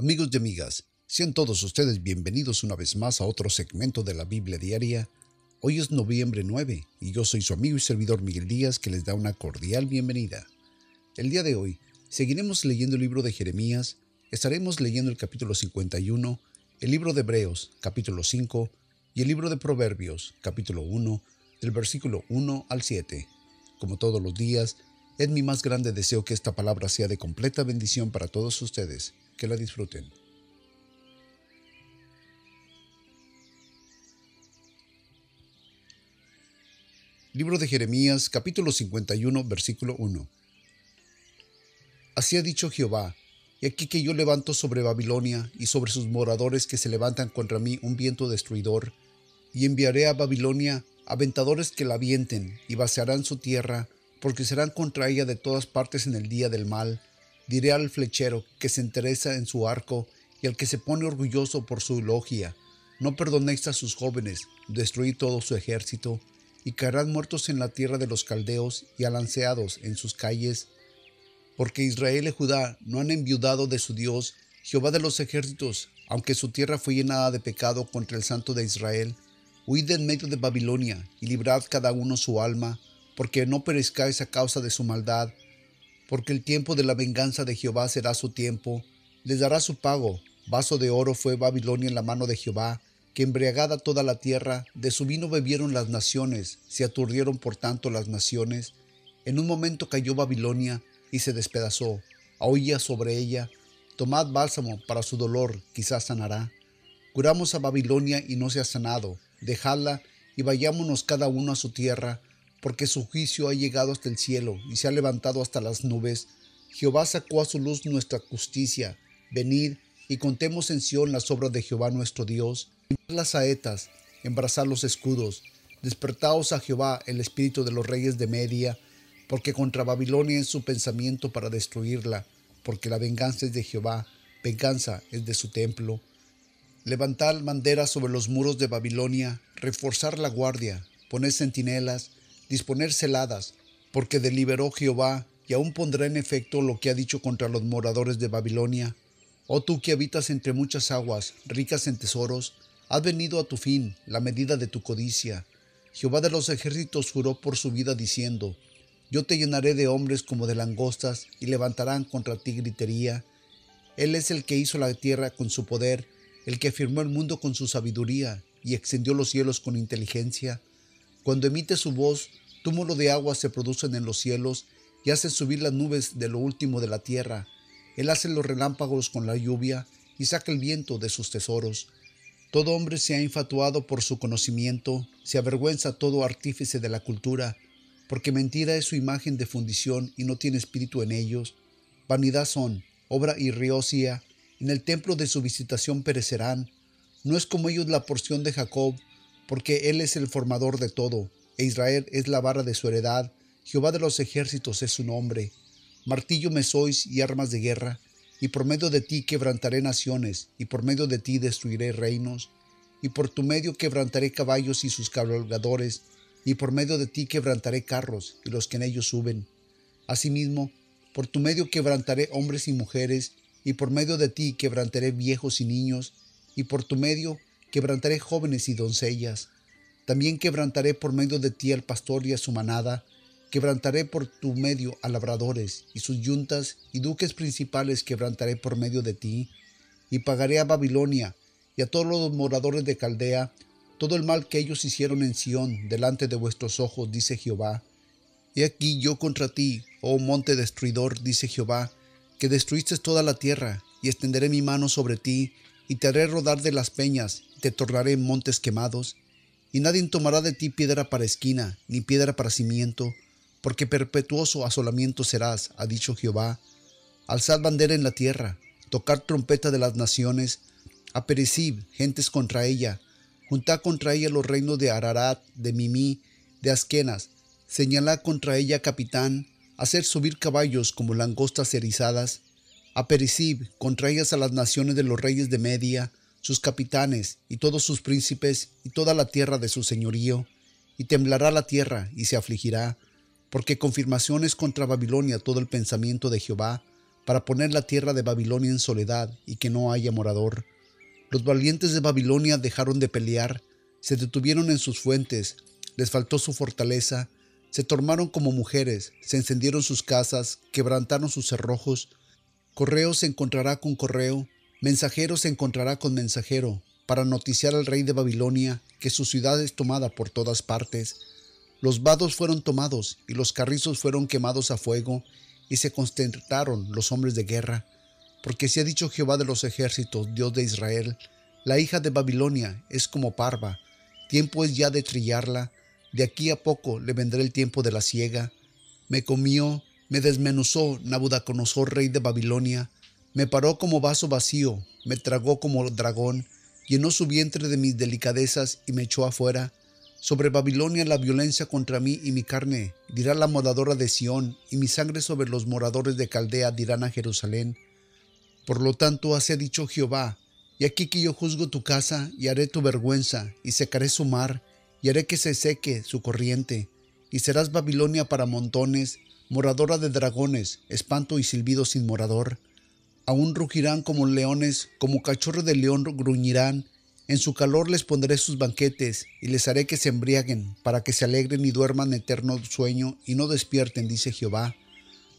Amigos y amigas, sean todos ustedes bienvenidos una vez más a otro segmento de la Biblia Diaria. Hoy es noviembre 9 y yo soy su amigo y servidor Miguel Díaz que les da una cordial bienvenida. El día de hoy seguiremos leyendo el libro de Jeremías, estaremos leyendo el capítulo 51, el libro de Hebreos, capítulo 5, y el libro de Proverbios, capítulo 1, del versículo 1 al 7. Como todos los días, es mi más grande deseo que esta palabra sea de completa bendición para todos ustedes. Que la disfruten. Libro de Jeremías, capítulo 51, versículo 1. Así ha dicho Jehová, y aquí que yo levanto sobre Babilonia y sobre sus moradores que se levantan contra mí un viento destruidor, y enviaré a Babilonia aventadores que la avienten y vaciarán su tierra, porque serán contra ella de todas partes en el día del mal, Diré al flechero que se interesa en su arco y al que se pone orgulloso por su logia, no perdonéis a sus jóvenes, destruid todo su ejército, y caerán muertos en la tierra de los caldeos y alanceados en sus calles, porque Israel y Judá no han enviudado de su Dios, Jehová de los ejércitos, aunque su tierra fue llenada de pecado contra el Santo de Israel. Huid en medio de Babilonia y librad cada uno su alma, porque no perezcáis a causa de su maldad, porque el tiempo de la venganza de Jehová será su tiempo, les dará su pago. Vaso de oro fue Babilonia en la mano de Jehová, que embriagada toda la tierra, de su vino bebieron las naciones, se aturdieron por tanto las naciones. En un momento cayó Babilonia y se despedazó, oía sobre ella, tomad bálsamo para su dolor, quizás sanará. Curamos a Babilonia y no se ha sanado, dejadla y vayámonos cada uno a su tierra, porque su juicio ha llegado hasta el cielo y se ha levantado hasta las nubes. Jehová sacó a su luz nuestra justicia. Venid y contemos en Sión las obras de Jehová nuestro Dios. las saetas, embrazar los escudos. Despertaos a Jehová el espíritu de los reyes de Media, porque contra Babilonia es su pensamiento para destruirla, porque la venganza es de Jehová, venganza es de su templo. Levantad banderas sobre los muros de Babilonia, reforzar la guardia, poned centinelas, disponer celadas, porque deliberó Jehová y aún pondrá en efecto lo que ha dicho contra los moradores de Babilonia. Oh tú que habitas entre muchas aguas, ricas en tesoros, has venido a tu fin la medida de tu codicia. Jehová de los ejércitos juró por su vida diciendo, Yo te llenaré de hombres como de langostas, y levantarán contra ti gritería. Él es el que hizo la tierra con su poder, el que firmó el mundo con su sabiduría, y extendió los cielos con inteligencia. Cuando emite su voz, túmulo de agua se producen en los cielos y hace subir las nubes de lo último de la tierra. Él hace los relámpagos con la lluvia y saca el viento de sus tesoros. Todo hombre se ha infatuado por su conocimiento, se avergüenza todo artífice de la cultura, porque mentira es su imagen de fundición y no tiene espíritu en ellos. Vanidad son, obra y riocia, en el templo de su visitación perecerán. No es como ellos la porción de Jacob, porque Él es el formador de todo, e Israel es la vara de su heredad, Jehová de los ejércitos es su nombre. Martillo me sois y armas de guerra, y por medio de ti quebrantaré naciones, y por medio de ti destruiré reinos, y por tu medio quebrantaré caballos y sus cabalgadores, y por medio de ti quebrantaré carros y los que en ellos suben. Asimismo, por tu medio quebrantaré hombres y mujeres, y por medio de ti quebrantaré viejos y niños, y por tu medio quebrantaré jóvenes y doncellas. También quebrantaré por medio de ti al pastor y a su manada, quebrantaré por tu medio a labradores y sus yuntas y duques principales quebrantaré por medio de ti, y pagaré a Babilonia y a todos los moradores de Caldea todo el mal que ellos hicieron en Sión delante de vuestros ojos, dice Jehová. He aquí yo contra ti, oh monte destruidor, dice Jehová, que destruiste toda la tierra, y extenderé mi mano sobre ti, y te haré rodar de las peñas, te tornaré en montes quemados, y nadie tomará de ti piedra para esquina, ni piedra para cimiento, porque perpetuoso asolamiento serás, ha dicho Jehová. Alzad bandera en la tierra, tocar trompeta de las naciones, apercib gentes contra ella, juntad contra ella los reinos de Ararat, de Mimí, de Asquenas, señalad contra ella capitán, hacer subir caballos como langostas erizadas, Apericib contra ellas a las naciones de los reyes de Media, sus capitanes y todos sus príncipes y toda la tierra de su señorío, y temblará la tierra y se afligirá, porque confirmación es contra Babilonia todo el pensamiento de Jehová, para poner la tierra de Babilonia en soledad y que no haya morador. Los valientes de Babilonia dejaron de pelear, se detuvieron en sus fuentes, les faltó su fortaleza, se tornaron como mujeres, se encendieron sus casas, quebrantaron sus cerrojos. Correo se encontrará con correo, mensajero se encontrará con mensajero, para noticiar al rey de Babilonia que su ciudad es tomada por todas partes. Los vados fueron tomados y los carrizos fueron quemados a fuego, y se consternaron los hombres de guerra, porque si ha dicho Jehová de los ejércitos, Dios de Israel, la hija de Babilonia es como parva, tiempo es ya de trillarla, de aquí a poco le vendrá el tiempo de la siega. Me comió, me desmenuzó Nabucodonosor, rey de Babilonia, me paró como vaso vacío, me tragó como dragón, llenó su vientre de mis delicadezas y me echó afuera. Sobre Babilonia la violencia contra mí y mi carne, dirá la moradora de Sión, y mi sangre sobre los moradores de Caldea dirán a Jerusalén. Por lo tanto, así ha dicho Jehová, y aquí que yo juzgo tu casa, y haré tu vergüenza, y secaré su mar, y haré que se seque su corriente, y serás Babilonia para montones, moradora de dragones, espanto y silbido sin morador. Aún rugirán como leones, como cachorro de león gruñirán, en su calor les pondré sus banquetes, y les haré que se embriaguen, para que se alegren y duerman eterno sueño, y no despierten, dice Jehová.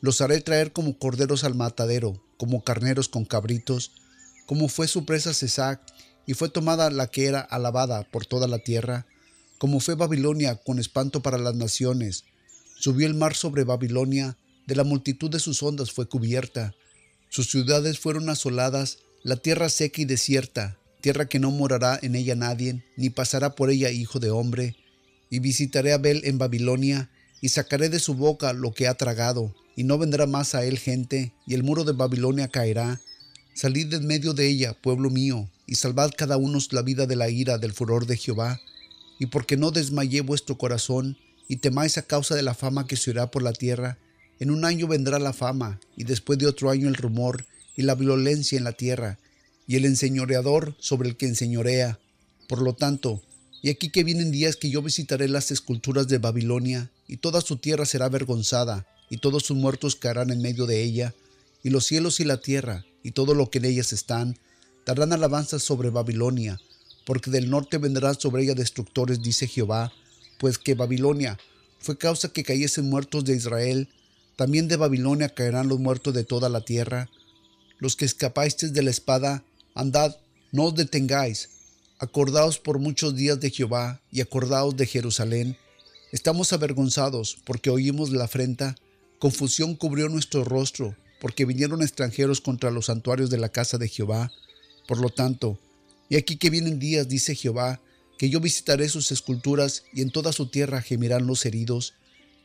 Los haré traer como corderos al matadero, como carneros con cabritos, como fue su presa Cesac, y fue tomada la que era alabada por toda la tierra, como fue Babilonia con espanto para las naciones. Subió el mar sobre Babilonia, de la multitud de sus ondas fue cubierta. Sus ciudades fueron asoladas, la tierra seca y desierta, tierra que no morará en ella nadie, ni pasará por ella hijo de hombre. Y visitaré a Bel en Babilonia, y sacaré de su boca lo que ha tragado, y no vendrá más a él gente, y el muro de Babilonia caerá. Salid en medio de ella, pueblo mío, y salvad cada uno la vida de la ira del furor de Jehová, y porque no desmayé vuestro corazón, y temáis a causa de la fama que se oirá por la tierra, en un año vendrá la fama, y después de otro año el rumor, y la violencia en la tierra, y el enseñoreador sobre el que enseñorea. Por lo tanto, y aquí que vienen días que yo visitaré las esculturas de Babilonia, y toda su tierra será avergonzada, y todos sus muertos caerán en medio de ella, y los cielos y la tierra, y todo lo que en ellas están, darán alabanzas sobre Babilonia, porque del norte vendrán sobre ella destructores, dice Jehová, pues que Babilonia fue causa que cayesen muertos de Israel, también de Babilonia caerán los muertos de toda la tierra. Los que escapasteis de la espada, andad, no os detengáis, acordaos por muchos días de Jehová y acordaos de Jerusalén. Estamos avergonzados porque oímos la afrenta, confusión cubrió nuestro rostro, porque vinieron extranjeros contra los santuarios de la casa de Jehová. Por lo tanto, y aquí que vienen días, dice Jehová, que yo visitaré sus esculturas y en toda su tierra gemirán los heridos.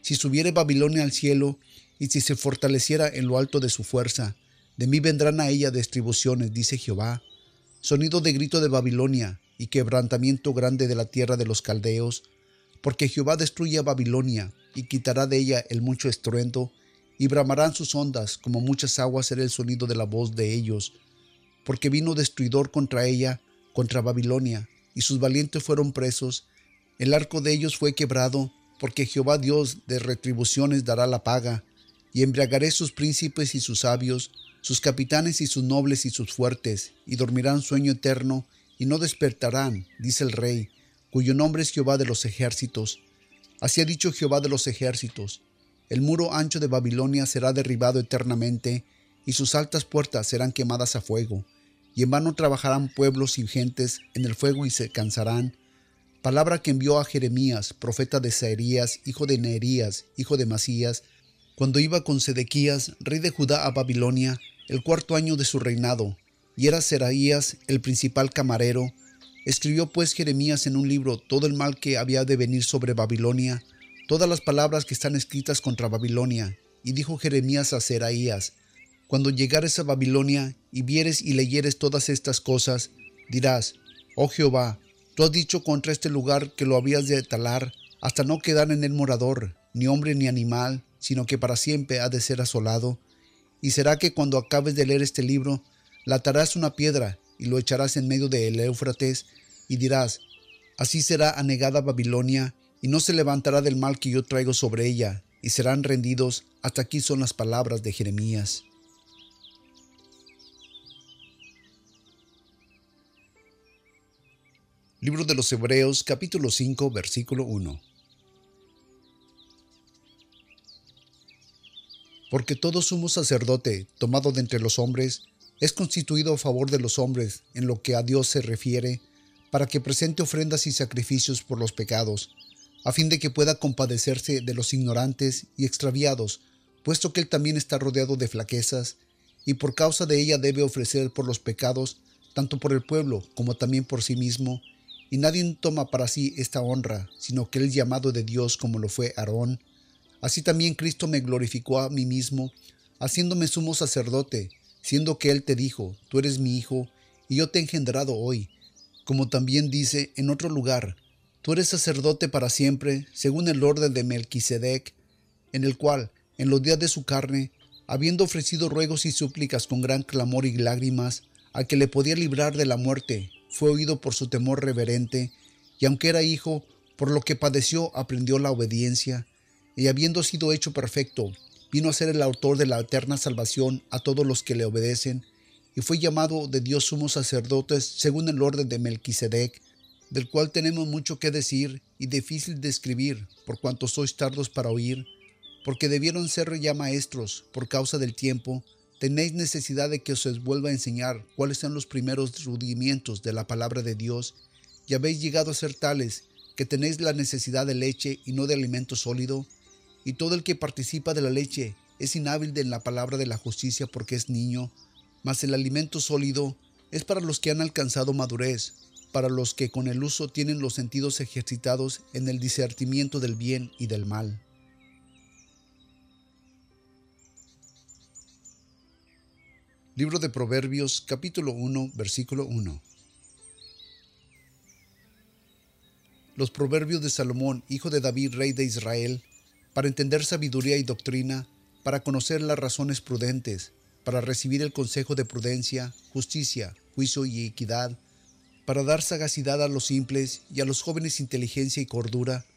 Si subiere Babilonia al cielo y si se fortaleciera en lo alto de su fuerza, de mí vendrán a ella distribuciones, dice Jehová. Sonido de grito de Babilonia y quebrantamiento grande de la tierra de los caldeos, porque Jehová destruye a Babilonia y quitará de ella el mucho estruendo, y bramarán sus ondas, como muchas aguas será el sonido de la voz de ellos, porque vino destruidor contra ella, contra Babilonia, y sus valientes fueron presos. El arco de ellos fue quebrado, porque Jehová Dios de retribuciones dará la paga, y embriagaré sus príncipes y sus sabios, sus capitanes y sus nobles y sus fuertes, y dormirán sueño eterno, y no despertarán, dice el rey, cuyo nombre es Jehová de los ejércitos. Así ha dicho Jehová de los ejércitos. El muro ancho de Babilonia será derribado eternamente, y sus altas puertas serán quemadas a fuego y en vano trabajarán pueblos y gentes en el fuego y se cansarán. Palabra que envió a Jeremías, profeta de Saerías, hijo de Neerías, hijo de Masías, cuando iba con Sedequías, rey de Judá, a Babilonia, el cuarto año de su reinado, y era Seraías el principal camarero. Escribió pues Jeremías en un libro todo el mal que había de venir sobre Babilonia, todas las palabras que están escritas contra Babilonia. Y dijo Jeremías a Seraías, cuando llegares a Babilonia y vieres y leyeres todas estas cosas, dirás, oh Jehová, tú has dicho contra este lugar que lo habías de talar hasta no quedar en él morador, ni hombre ni animal, sino que para siempre ha de ser asolado. Y será que cuando acabes de leer este libro, la atarás una piedra y lo echarás en medio del Éufrates, y dirás, así será anegada Babilonia, y no se levantará del mal que yo traigo sobre ella, y serán rendidos. Hasta aquí son las palabras de Jeremías. Libro de los Hebreos capítulo 5 versículo 1. Porque todo sumo sacerdote, tomado de entre los hombres, es constituido a favor de los hombres en lo que a Dios se refiere, para que presente ofrendas y sacrificios por los pecados, a fin de que pueda compadecerse de los ignorantes y extraviados, puesto que él también está rodeado de flaquezas, y por causa de ella debe ofrecer por los pecados, tanto por el pueblo como también por sí mismo, y nadie toma para sí esta honra, sino que el llamado de Dios como lo fue Aarón. Así también Cristo me glorificó a mí mismo, haciéndome sumo sacerdote, siendo que Él te dijo, tú eres mi hijo, y yo te he engendrado hoy. Como también dice en otro lugar, tú eres sacerdote para siempre, según el orden de Melquisedec, en el cual, en los días de su carne, habiendo ofrecido ruegos y súplicas con gran clamor y lágrimas, al que le podía librar de la muerte, fue oído por su temor reverente, y aunque era hijo, por lo que padeció aprendió la obediencia, y habiendo sido hecho perfecto, vino a ser el autor de la eterna salvación a todos los que le obedecen, y fue llamado de Dios sumo sacerdotes según el orden de Melquisedec, del cual tenemos mucho que decir y difícil de escribir, por cuanto sois tardos para oír, porque debieron ser ya maestros por causa del tiempo, tenéis necesidad de que os vuelva a enseñar cuáles son los primeros rudimientos de la palabra de Dios, y habéis llegado a ser tales que tenéis la necesidad de leche y no de alimento sólido, y todo el que participa de la leche es inhábil en la palabra de la justicia porque es niño, mas el alimento sólido es para los que han alcanzado madurez, para los que con el uso tienen los sentidos ejercitados en el discernimiento del bien y del mal. Libro de Proverbios capítulo 1 versículo 1. Los proverbios de Salomón, hijo de David, rey de Israel, para entender sabiduría y doctrina, para conocer las razones prudentes, para recibir el consejo de prudencia, justicia, juicio y equidad, para dar sagacidad a los simples y a los jóvenes inteligencia y cordura.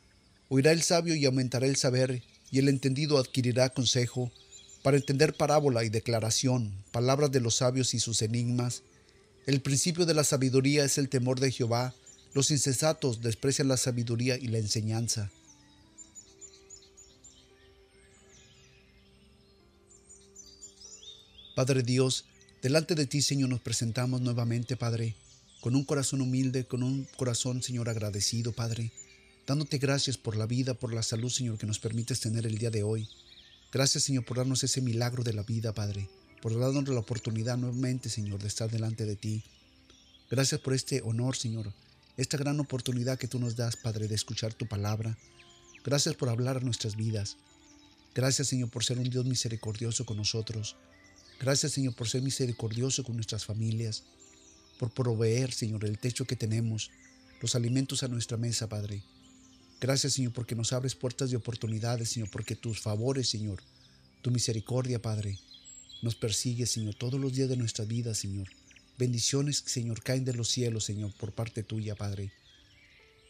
Oirá el sabio y aumentará el saber, y el entendido adquirirá consejo, para entender parábola y declaración, palabras de los sabios y sus enigmas. El principio de la sabiduría es el temor de Jehová, los insensatos desprecian la sabiduría y la enseñanza. Padre Dios, delante de ti, Señor, nos presentamos nuevamente, Padre, con un corazón humilde, con un corazón, Señor, agradecido, Padre, dándote gracias por la vida, por la salud, Señor, que nos permites tener el día de hoy. Gracias, Señor, por darnos ese milagro de la vida, Padre, por darnos la oportunidad nuevamente, Señor, de estar delante de ti. Gracias por este honor, Señor, esta gran oportunidad que tú nos das, Padre, de escuchar tu palabra. Gracias por hablar a nuestras vidas. Gracias, Señor, por ser un Dios misericordioso con nosotros. Gracias, Señor, por ser misericordioso con nuestras familias, por proveer, Señor, el techo que tenemos, los alimentos a nuestra mesa, Padre. Gracias, Señor, porque nos abres puertas de oportunidades, Señor, porque tus favores, Señor, tu misericordia, Padre, nos persigue, Señor, todos los días de nuestra vida, Señor. Bendiciones, Señor, caen de los cielos, Señor, por parte tuya, Padre.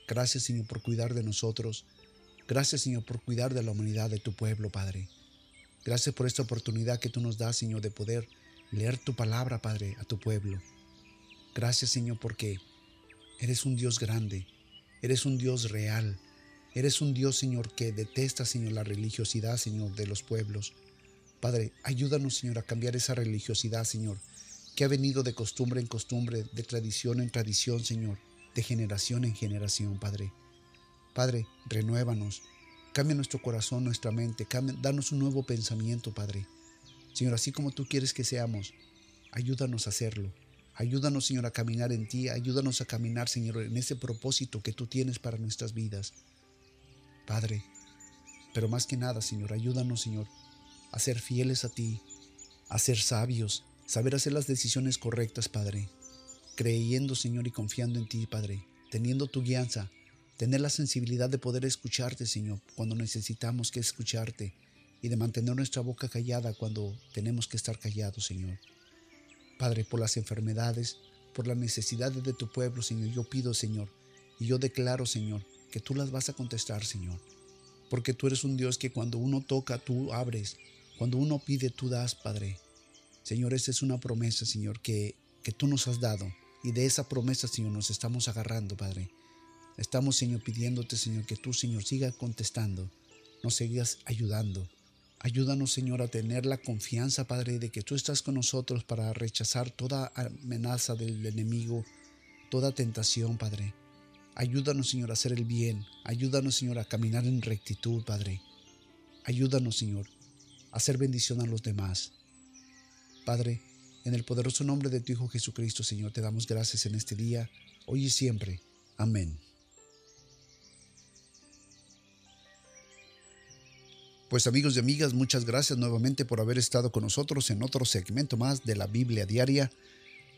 Gracias, Señor, por cuidar de nosotros. Gracias, Señor, por cuidar de la humanidad de tu pueblo, Padre. Gracias por esta oportunidad que tú nos das, Señor, de poder leer tu palabra, Padre, a tu pueblo. Gracias, Señor, porque eres un Dios grande, eres un Dios real, Eres un Dios, Señor, que detesta, Señor, la religiosidad, Señor, de los pueblos. Padre, ayúdanos, Señor, a cambiar esa religiosidad, Señor, que ha venido de costumbre en costumbre, de tradición en tradición, Señor, de generación en generación, Padre. Padre, renuévanos, cambia nuestro corazón, nuestra mente, danos un nuevo pensamiento, Padre. Señor, así como tú quieres que seamos, ayúdanos a hacerlo. Ayúdanos, Señor, a caminar en ti, ayúdanos a caminar, Señor, en ese propósito que tú tienes para nuestras vidas. Padre. Pero más que nada, Señor, ayúdanos, Señor, a ser fieles a ti, a ser sabios, saber hacer las decisiones correctas, Padre. Creyendo, Señor, y confiando en ti, Padre, teniendo tu guianza, tener la sensibilidad de poder escucharte, Señor, cuando necesitamos que escucharte y de mantener nuestra boca callada cuando tenemos que estar callados, Señor. Padre, por las enfermedades, por las necesidades de tu pueblo, Señor, yo pido, Señor, y yo declaro, Señor, que tú las vas a contestar, Señor. Porque tú eres un Dios que cuando uno toca, tú abres. Cuando uno pide, tú das, Padre. Señor, esa es una promesa, Señor, que, que tú nos has dado. Y de esa promesa, Señor, nos estamos agarrando, Padre. Estamos, Señor, pidiéndote, Señor, que tú, Señor, sigas contestando, nos sigas ayudando. Ayúdanos, Señor, a tener la confianza, Padre, de que tú estás con nosotros para rechazar toda amenaza del enemigo, toda tentación, Padre. Ayúdanos, Señor, a hacer el bien. Ayúdanos, Señor, a caminar en rectitud, Padre. Ayúdanos, Señor, a hacer bendición a los demás. Padre, en el poderoso nombre de tu Hijo Jesucristo, Señor, te damos gracias en este día, hoy y siempre. Amén. Pues amigos y amigas, muchas gracias nuevamente por haber estado con nosotros en otro segmento más de la Biblia Diaria.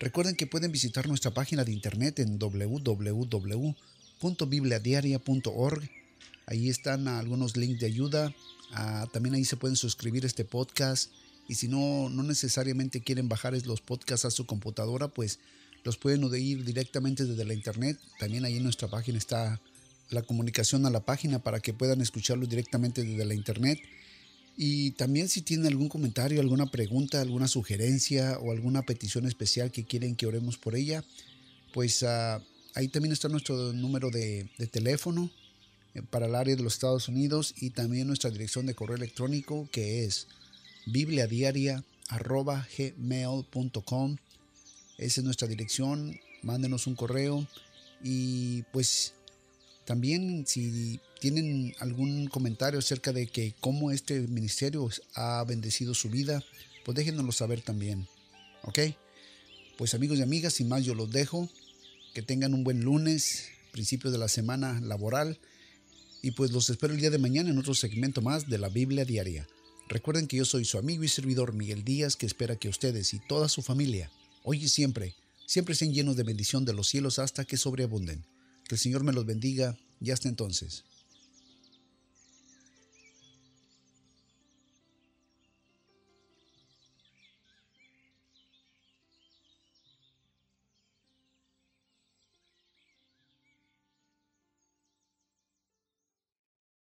Recuerden que pueden visitar nuestra página de internet en www.bibliadiaria.org. Ahí están algunos links de ayuda. Ah, también ahí se pueden suscribir a este podcast y si no, no necesariamente quieren bajar los podcasts a su computadora, pues los pueden ir directamente desde la internet. También ahí en nuestra página está la comunicación a la página para que puedan escucharlos directamente desde la internet. Y también si tienen algún comentario, alguna pregunta, alguna sugerencia o alguna petición especial que quieren que oremos por ella, pues ah, ahí también está nuestro número de, de teléfono eh, para el área de los Estados Unidos y también nuestra dirección de correo electrónico que es bibliadiaria.gmail.com. Esa es nuestra dirección. Mándenos un correo. Y pues también si tienen algún comentario acerca de que cómo este ministerio ha bendecido su vida, pues déjenoslo saber también. ¿Ok? Pues amigos y amigas, sin más yo los dejo. Que tengan un buen lunes, principio de la semana laboral. Y pues los espero el día de mañana en otro segmento más de la Biblia Diaria. Recuerden que yo soy su amigo y servidor Miguel Díaz, que espera que ustedes y toda su familia, hoy y siempre, siempre estén llenos de bendición de los cielos hasta que sobreabunden. Que el Señor me los bendiga y hasta entonces.